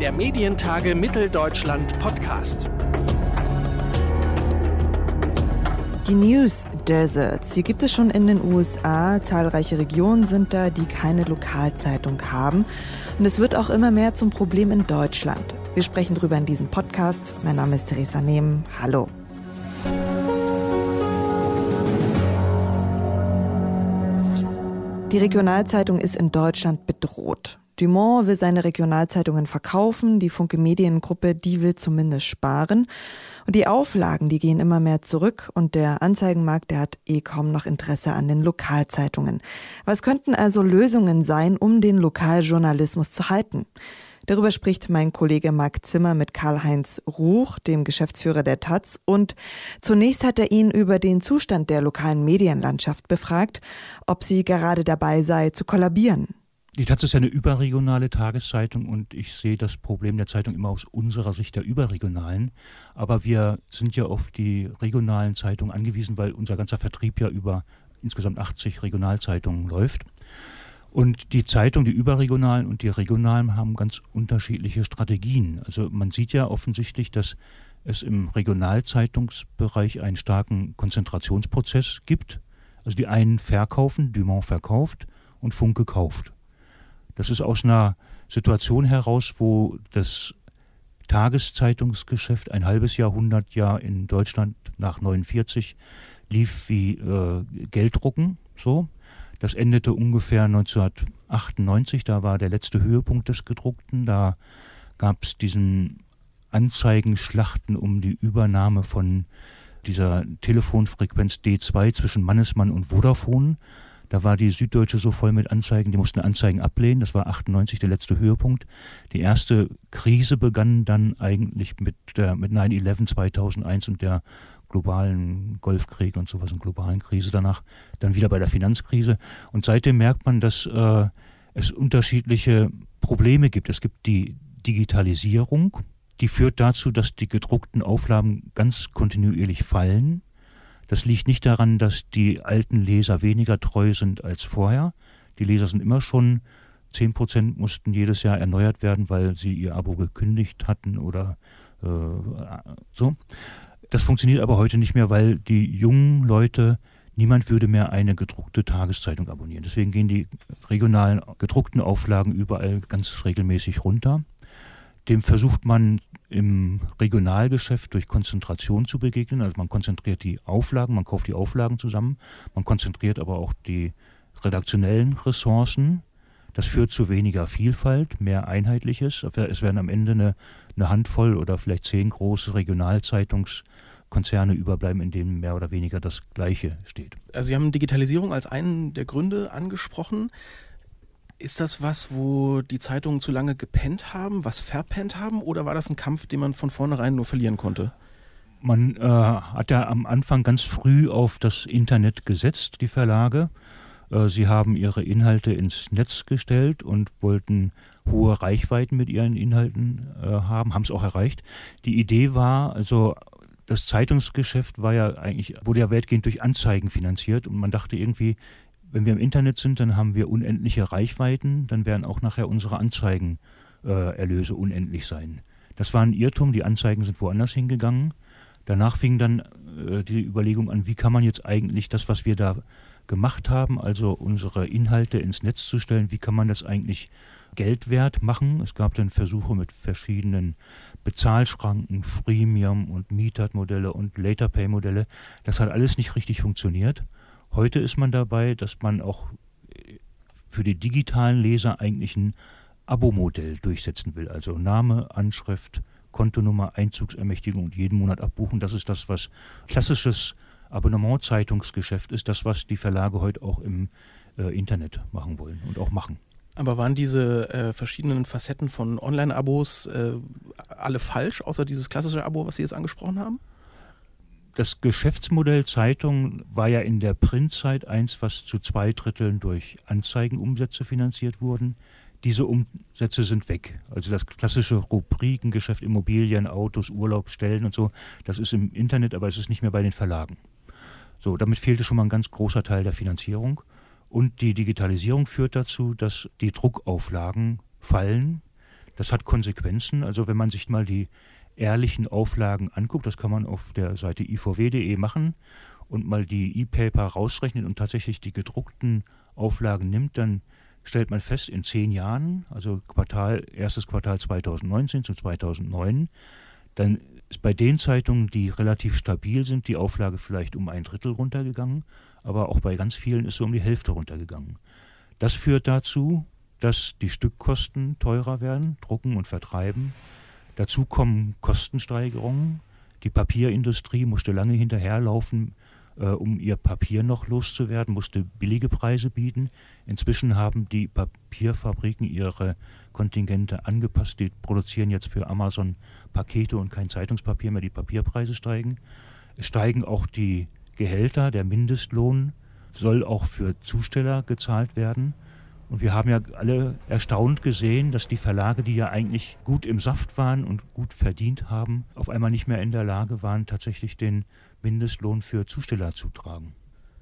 Der Medientage Mitteldeutschland Podcast. Die News Deserts, die gibt es schon in den USA. Zahlreiche Regionen sind da, die keine Lokalzeitung haben. Und es wird auch immer mehr zum Problem in Deutschland. Wir sprechen darüber in diesem Podcast. Mein Name ist Theresa Nehm. Hallo. Die Regionalzeitung ist in Deutschland bedroht. Dumont will seine Regionalzeitungen verkaufen, die Funke Mediengruppe, die will zumindest sparen. Und die Auflagen, die gehen immer mehr zurück und der Anzeigenmarkt, der hat eh kaum noch Interesse an den Lokalzeitungen. Was könnten also Lösungen sein, um den Lokaljournalismus zu halten? Darüber spricht mein Kollege Marc Zimmer mit Karl-Heinz Ruch, dem Geschäftsführer der Taz. Und zunächst hat er ihn über den Zustand der lokalen Medienlandschaft befragt, ob sie gerade dabei sei zu kollabieren. Die Taz ist ja eine überregionale Tageszeitung und ich sehe das Problem der Zeitung immer aus unserer Sicht der überregionalen. Aber wir sind ja auf die regionalen Zeitungen angewiesen, weil unser ganzer Vertrieb ja über insgesamt 80 Regionalzeitungen läuft. Und die Zeitung, die überregionalen und die regionalen haben ganz unterschiedliche Strategien. Also man sieht ja offensichtlich, dass es im Regionalzeitungsbereich einen starken Konzentrationsprozess gibt. Also die einen verkaufen, Dumont verkauft und Funke kauft. Das ist aus einer Situation heraus, wo das Tageszeitungsgeschäft ein halbes Jahrhundert ja in Deutschland nach 49 lief wie äh, Gelddrucken, so. Das endete ungefähr 1998, da war der letzte Höhepunkt des Gedruckten. Da gab es diesen Anzeigenschlachten um die Übernahme von dieser Telefonfrequenz D2 zwischen Mannesmann und Vodafone. Da war die Süddeutsche so voll mit Anzeigen, die mussten Anzeigen ablehnen. Das war 98 der letzte Höhepunkt. Die erste Krise begann dann eigentlich mit, der, mit 9-11 2001 und der globalen Golfkrieg und sowas und globalen Krise danach, dann wieder bei der Finanzkrise. Und seitdem merkt man, dass äh, es unterschiedliche Probleme gibt. Es gibt die Digitalisierung, die führt dazu, dass die gedruckten Auflagen ganz kontinuierlich fallen. Das liegt nicht daran, dass die alten Leser weniger treu sind als vorher. Die Leser sind immer schon 10 Prozent mussten jedes Jahr erneuert werden, weil sie ihr Abo gekündigt hatten oder äh, so. Das funktioniert aber heute nicht mehr, weil die jungen Leute, niemand würde mehr eine gedruckte Tageszeitung abonnieren. Deswegen gehen die regionalen gedruckten Auflagen überall ganz regelmäßig runter. Dem versucht man im Regionalgeschäft durch Konzentration zu begegnen. Also man konzentriert die Auflagen, man kauft die Auflagen zusammen, man konzentriert aber auch die redaktionellen Ressourcen. Das führt zu weniger Vielfalt, mehr Einheitliches. Es werden am Ende eine, eine Handvoll oder vielleicht zehn große Regionalzeitungs- Konzerne überbleiben, in denen mehr oder weniger das Gleiche steht. Also Sie haben Digitalisierung als einen der Gründe angesprochen. Ist das was, wo die Zeitungen zu lange gepennt haben, was verpennt haben, oder war das ein Kampf, den man von vornherein nur verlieren konnte? Man äh, hat ja am Anfang ganz früh auf das Internet gesetzt, die Verlage. Äh, sie haben ihre Inhalte ins Netz gestellt und wollten hohe Reichweiten mit ihren Inhalten äh, haben, haben es auch erreicht. Die Idee war also das Zeitungsgeschäft war ja eigentlich, wurde ja weitgehend durch Anzeigen finanziert und man dachte irgendwie, wenn wir im Internet sind, dann haben wir unendliche Reichweiten, dann werden auch nachher unsere Anzeigenerlöse äh, unendlich sein. Das war ein Irrtum, die Anzeigen sind woanders hingegangen. Danach fing dann äh, die Überlegung an, wie kann man jetzt eigentlich das, was wir da gemacht haben, also unsere Inhalte ins Netz zu stellen, wie kann man das eigentlich Geld wert machen? Es gab dann Versuche mit verschiedenen Bezahlschranken, Freemium und Metered-Modelle und Later-Pay-Modelle. Das hat alles nicht richtig funktioniert. Heute ist man dabei, dass man auch äh, für die digitalen Leser eigentlich ein Abo-Modell durchsetzen will. Also Name, Anschrift, Kontonummer, Einzugsermächtigung und jeden Monat abbuchen. Das ist das, was klassisches Abonnement-Zeitungsgeschäft ist, das, was die Verlage heute auch im äh, Internet machen wollen und auch machen. Aber waren diese äh, verschiedenen Facetten von Online-Abos äh, alle falsch, außer dieses klassische Abo, was Sie jetzt angesprochen haben? Das Geschäftsmodell Zeitung war ja in der Printzeit eins, was zu zwei Dritteln durch Anzeigenumsätze finanziert wurden. Diese Umsätze sind weg. Also das klassische Rubrikengeschäft Immobilien, Autos, Urlaub, Stellen und so, das ist im Internet, aber es ist nicht mehr bei den Verlagen. So, damit fehlte schon mal ein ganz großer Teil der Finanzierung. Und die Digitalisierung führt dazu, dass die Druckauflagen fallen. Das hat Konsequenzen. Also wenn man sich mal die ehrlichen Auflagen anguckt, das kann man auf der Seite ivw.de machen und mal die E-Paper rausrechnet und tatsächlich die gedruckten Auflagen nimmt, dann stellt man fest, in zehn Jahren, also Quartal, erstes Quartal 2019 zu 2009, dann ist bei den Zeitungen, die relativ stabil sind, die Auflage vielleicht um ein Drittel runtergegangen, aber auch bei ganz vielen ist sie um die Hälfte runtergegangen. Das führt dazu, dass die Stückkosten teurer werden, drucken und vertreiben. Dazu kommen Kostensteigerungen. Die Papierindustrie musste lange hinterherlaufen, äh, um ihr Papier noch loszuwerden, musste billige Preise bieten. Inzwischen haben die Papierfabriken ihre Kontingente angepasst. Die produzieren jetzt für Amazon Pakete und kein Zeitungspapier mehr. Die Papierpreise steigen. Es steigen auch die Gehälter. Der Mindestlohn soll auch für Zusteller gezahlt werden. Und wir haben ja alle erstaunt gesehen, dass die Verlage, die ja eigentlich gut im Saft waren und gut verdient haben, auf einmal nicht mehr in der Lage waren, tatsächlich den Mindestlohn für Zusteller zu tragen.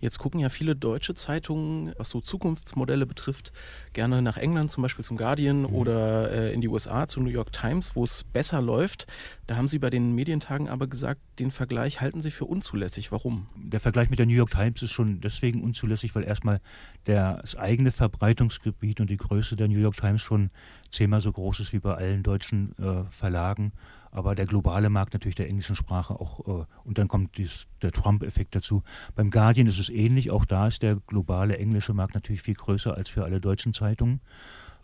Jetzt gucken ja viele deutsche Zeitungen, was so Zukunftsmodelle betrifft, gerne nach England, zum Beispiel zum Guardian mhm. oder äh, in die USA, zu New York Times, wo es besser läuft. Da haben Sie bei den Medientagen aber gesagt, den Vergleich halten Sie für unzulässig. Warum? Der Vergleich mit der New York Times ist schon deswegen unzulässig, weil erstmal das eigene Verbreitungsgebiet und die Größe der New York Times schon zehnmal so groß ist wie bei allen deutschen äh, Verlagen aber der globale Markt natürlich der englischen Sprache auch, äh, und dann kommt dies, der Trump-Effekt dazu. Beim Guardian ist es ähnlich, auch da ist der globale englische Markt natürlich viel größer als für alle deutschen Zeitungen.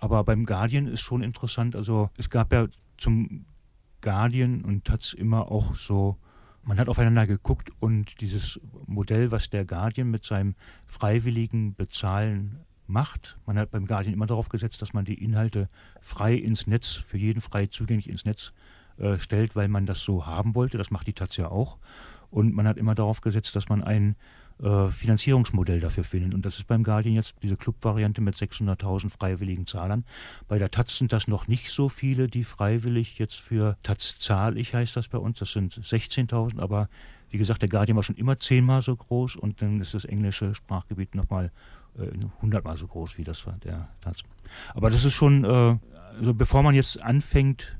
Aber beim Guardian ist schon interessant, also es gab ja zum Guardian und Taz immer auch so, man hat aufeinander geguckt und dieses Modell, was der Guardian mit seinem freiwilligen Bezahlen macht. Man hat beim Guardian immer darauf gesetzt, dass man die Inhalte frei ins Netz, für jeden frei zugänglich ins Netz äh, stellt, weil man das so haben wollte. Das macht die Taz ja auch. Und man hat immer darauf gesetzt, dass man ein äh, Finanzierungsmodell dafür findet. Und das ist beim Guardian jetzt diese Club-Variante mit 600.000 freiwilligen Zahlern. Bei der Taz sind das noch nicht so viele, die freiwillig jetzt für Taz zahlig heißt das bei uns. Das sind 16.000, aber wie gesagt, der Guardian war schon immer zehnmal so groß und dann ist das englische Sprachgebiet nochmal äh, hundertmal so groß wie das war der Taz. Aber das ist schon, äh, also bevor man jetzt anfängt,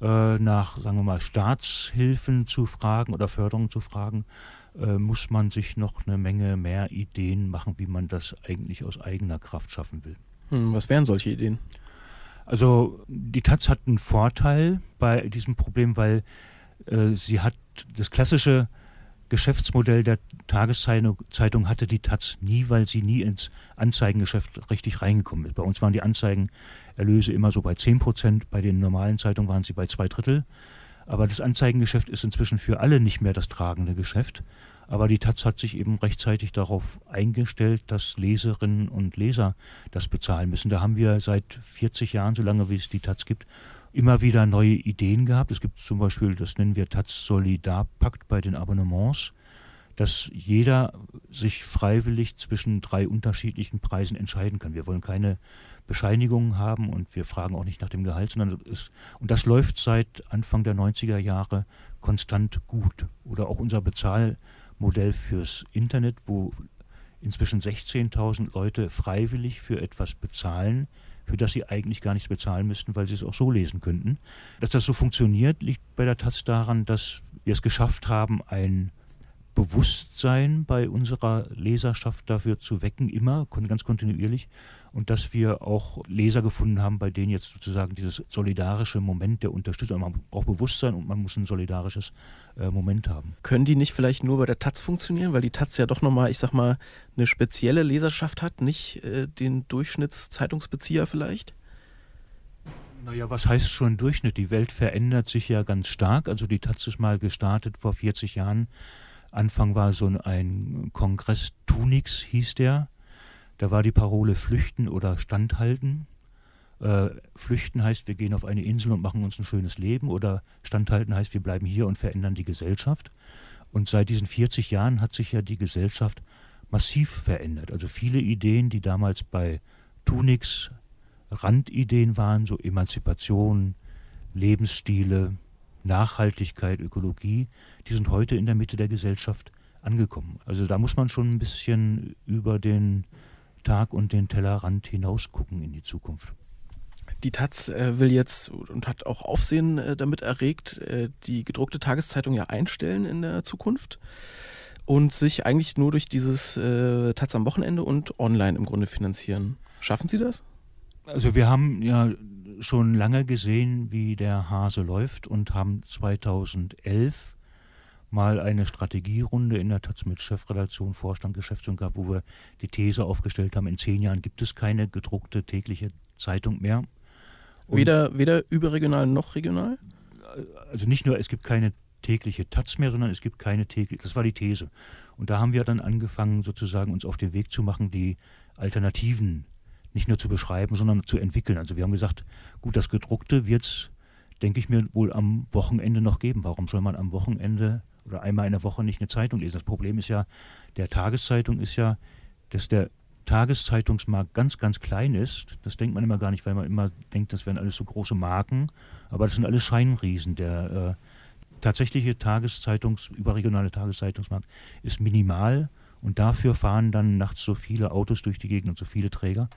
äh, nach, sagen wir mal, Staatshilfen zu fragen oder Förderung zu fragen, äh, muss man sich noch eine Menge mehr Ideen machen, wie man das eigentlich aus eigener Kraft schaffen will. Hm, was wären solche Ideen? Also die Taz hat einen Vorteil bei diesem Problem, weil äh, sie hat das klassische Geschäftsmodell der Tageszeitung hatte die Taz nie, weil sie nie ins Anzeigengeschäft richtig reingekommen ist. Bei uns waren die Anzeigenerlöse immer so bei 10 Prozent, bei den normalen Zeitungen waren sie bei zwei Drittel. Aber das Anzeigengeschäft ist inzwischen für alle nicht mehr das tragende Geschäft. Aber die Taz hat sich eben rechtzeitig darauf eingestellt, dass Leserinnen und Leser das bezahlen müssen. Da haben wir seit 40 Jahren, so lange wie es die Taz gibt, immer wieder neue Ideen gehabt. Es gibt zum Beispiel, das nennen wir Taz Solidarpakt bei den Abonnements, dass jeder sich freiwillig zwischen drei unterschiedlichen Preisen entscheiden kann. Wir wollen keine Bescheinigungen haben und wir fragen auch nicht nach dem Gehalt, sondern es, und das läuft seit Anfang der 90er Jahre konstant gut. Oder auch unser Bezahlmodell fürs Internet, wo inzwischen 16.000 Leute freiwillig für etwas bezahlen, für das sie eigentlich gar nichts bezahlen müssten, weil sie es auch so lesen könnten. Dass das so funktioniert, liegt bei der Taz daran, dass wir es geschafft haben, ein Bewusstsein bei unserer Leserschaft dafür zu wecken, immer, ganz kontinuierlich, und dass wir auch Leser gefunden haben, bei denen jetzt sozusagen dieses solidarische Moment der Unterstützung, man braucht Bewusstsein und man muss ein solidarisches äh, Moment haben. Können die nicht vielleicht nur bei der Taz funktionieren, weil die Taz ja doch nochmal, ich sag mal, eine spezielle Leserschaft hat, nicht äh, den Durchschnittszeitungsbezieher vielleicht? Naja, was heißt schon Durchschnitt? Die Welt verändert sich ja ganz stark. Also die Taz ist mal gestartet vor 40 Jahren. Anfang war so ein Kongress Tunix, hieß der. Da war die Parole Flüchten oder Standhalten. Äh, flüchten heißt, wir gehen auf eine Insel und machen uns ein schönes Leben oder Standhalten heißt, wir bleiben hier und verändern die Gesellschaft. Und seit diesen 40 Jahren hat sich ja die Gesellschaft massiv verändert. Also viele Ideen, die damals bei Tunix Randideen waren, so Emanzipation, Lebensstile, Nachhaltigkeit, Ökologie, die sind heute in der Mitte der Gesellschaft angekommen. Also da muss man schon ein bisschen über den Tag und den Tellerrand hinaus gucken in die Zukunft. Die Taz äh, will jetzt und hat auch Aufsehen äh, damit erregt, äh, die gedruckte Tageszeitung ja einstellen in der Zukunft und sich eigentlich nur durch dieses Taz am Wochenende und online im Grunde finanzieren. Schaffen Sie das? Also wir haben ja schon lange gesehen, wie der Hase läuft und haben 2011 mal eine Strategierunde in der Taz mit Chefredaktion, Vorstand, Geschäftsführung gehabt, wo wir die These aufgestellt haben, in zehn Jahren gibt es keine gedruckte tägliche Zeitung mehr. weder, weder überregional noch regional? Also nicht nur, es gibt keine tägliche Taz mehr, sondern es gibt keine tägliche, das war die These. Und da haben wir dann angefangen, sozusagen uns auf den Weg zu machen, die Alternativen nicht nur zu beschreiben, sondern zu entwickeln. Also wir haben gesagt, gut, das gedruckte wird es, denke ich mir, wohl am Wochenende noch geben. Warum soll man am Wochenende oder einmal in der Woche nicht eine Zeitung lesen? Das Problem ist ja, der Tageszeitung ist ja, dass der Tageszeitungsmarkt ganz, ganz klein ist. Das denkt man immer gar nicht, weil man immer denkt, das wären alles so große Marken. Aber das sind alles Scheinriesen. Der äh, tatsächliche Tageszeitungs-, überregionale Tageszeitungsmarkt ist minimal. Und dafür fahren dann nachts so viele Autos durch die Gegend und so viele Träger.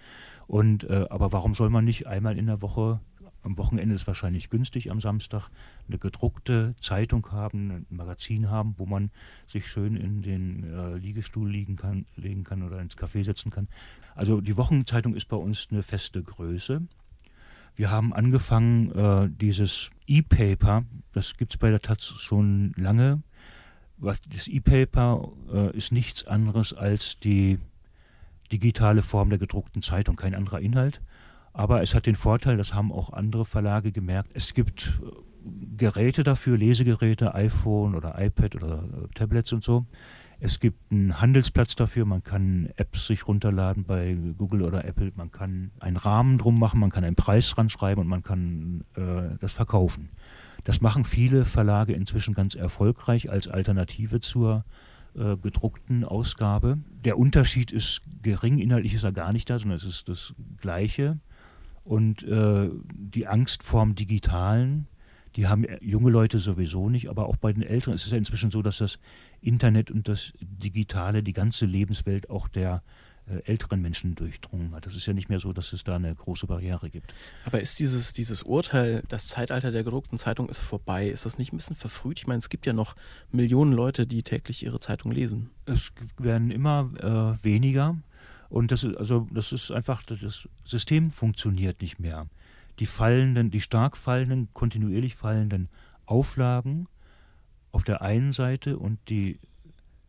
Und äh, aber warum soll man nicht einmal in der Woche, am Wochenende ist wahrscheinlich günstig, am Samstag eine gedruckte Zeitung haben, ein Magazin haben, wo man sich schön in den äh, Liegestuhl liegen kann, legen kann oder ins Café setzen kann. Also die Wochenzeitung ist bei uns eine feste Größe. Wir haben angefangen, äh, dieses E-Paper, das gibt es bei der Taz schon lange, was, das E-Paper äh, ist nichts anderes als die digitale Form der gedruckten Zeitung, kein anderer Inhalt. Aber es hat den Vorteil, das haben auch andere Verlage gemerkt, es gibt äh, Geräte dafür, Lesegeräte, iPhone oder iPad oder äh, Tablets und so. Es gibt einen Handelsplatz dafür, man kann Apps sich runterladen bei Google oder Apple, man kann einen Rahmen drum machen, man kann einen Preis dran schreiben und man kann äh, das verkaufen. Das machen viele Verlage inzwischen ganz erfolgreich als Alternative zur äh, gedruckten Ausgabe. Der Unterschied ist gering, inhaltlich ist er gar nicht da, sondern es ist das Gleiche. Und äh, die Angst vorm Digitalen, die haben junge Leute sowieso nicht, aber auch bei den Älteren. Es ist ja inzwischen so, dass das Internet und das Digitale die ganze Lebenswelt auch der äh, älteren Menschen durchdrungen hat. Das ist ja nicht mehr so, dass es da eine große Barriere gibt. Aber ist dieses, dieses Urteil, das Zeitalter der gedruckten Zeitung ist vorbei, ist das nicht ein bisschen verfrüht? Ich meine, es gibt ja noch Millionen Leute, die täglich ihre Zeitung lesen. Es werden immer äh, weniger und das ist, also, das ist einfach, das System funktioniert nicht mehr. Die fallenden, die stark fallenden, kontinuierlich fallenden Auflagen auf der einen Seite und die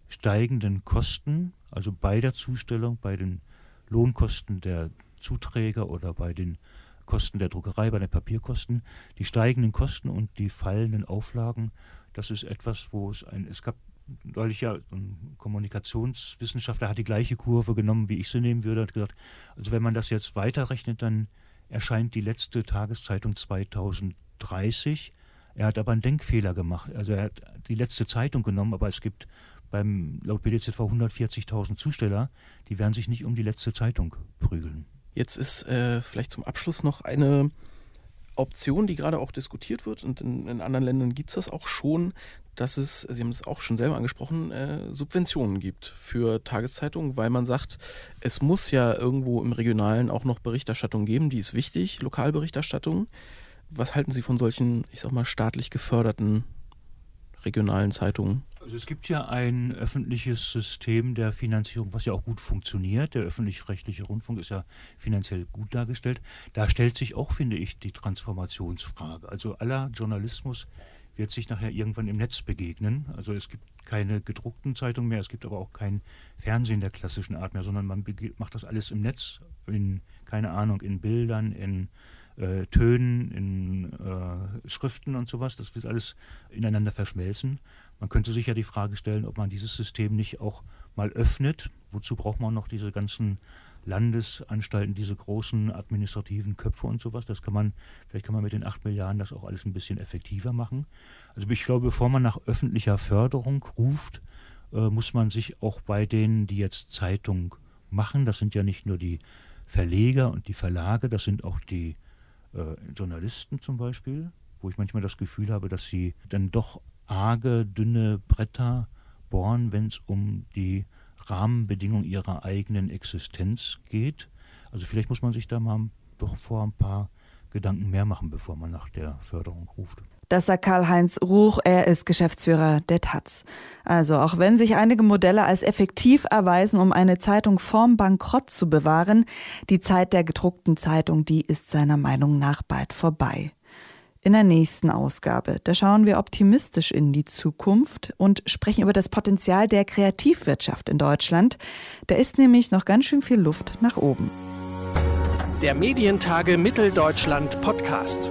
steigenden Kosten also bei der Zustellung, bei den Lohnkosten der Zuträger oder bei den Kosten der Druckerei, bei den Papierkosten, die steigenden Kosten und die fallenden Auflagen, das ist etwas, wo es ein, es gab neulich ja ein Kommunikationswissenschaftler hat die gleiche Kurve genommen, wie ich sie nehmen würde, hat gesagt, also wenn man das jetzt weiterrechnet, dann erscheint die letzte Tageszeitung 2030. Er hat aber einen Denkfehler gemacht. Also er hat die letzte Zeitung genommen, aber es gibt beim laut BDZV 140.000 Zusteller, die werden sich nicht um die letzte Zeitung prügeln. Jetzt ist äh, vielleicht zum Abschluss noch eine Option, die gerade auch diskutiert wird und in, in anderen Ländern gibt es das auch schon, dass es, Sie haben es auch schon selber angesprochen, äh, Subventionen gibt für Tageszeitungen, weil man sagt, es muss ja irgendwo im Regionalen auch noch Berichterstattung geben, die ist wichtig, Lokalberichterstattung. Was halten Sie von solchen, ich sag mal, staatlich geförderten regionalen Zeitungen? Also es gibt ja ein öffentliches System der Finanzierung, was ja auch gut funktioniert. Der öffentlich-rechtliche Rundfunk ist ja finanziell gut dargestellt. Da stellt sich auch, finde ich, die Transformationsfrage. Also aller Journalismus wird sich nachher irgendwann im Netz begegnen. Also es gibt keine gedruckten Zeitungen mehr, es gibt aber auch kein Fernsehen der klassischen Art mehr, sondern man macht das alles im Netz, in, keine Ahnung, in Bildern, in äh, Tönen, in äh, Schriften und sowas. Das wird alles ineinander verschmelzen. Man könnte sich ja die Frage stellen, ob man dieses System nicht auch mal öffnet. Wozu braucht man noch diese ganzen Landesanstalten, diese großen administrativen Köpfe und sowas? Das kann man, vielleicht kann man mit den 8 Milliarden das auch alles ein bisschen effektiver machen. Also ich glaube, bevor man nach öffentlicher Förderung ruft, äh, muss man sich auch bei denen, die jetzt Zeitung machen, das sind ja nicht nur die Verleger und die Verlage, das sind auch die äh, Journalisten zum Beispiel, wo ich manchmal das Gefühl habe, dass sie dann doch arge, dünne Bretter bohren, wenn es um die Rahmenbedingungen ihrer eigenen Existenz geht. Also vielleicht muss man sich da mal vor ein paar Gedanken mehr machen, bevor man nach der Förderung ruft. Das sagt Karl-Heinz Ruch, er ist Geschäftsführer der Taz. Also auch wenn sich einige Modelle als effektiv erweisen, um eine Zeitung vorm Bankrott zu bewahren, die Zeit der gedruckten Zeitung, die ist seiner Meinung nach bald vorbei. In der nächsten Ausgabe, da schauen wir optimistisch in die Zukunft und sprechen über das Potenzial der Kreativwirtschaft in Deutschland. Da ist nämlich noch ganz schön viel Luft nach oben. Der Medientage Mitteldeutschland Podcast.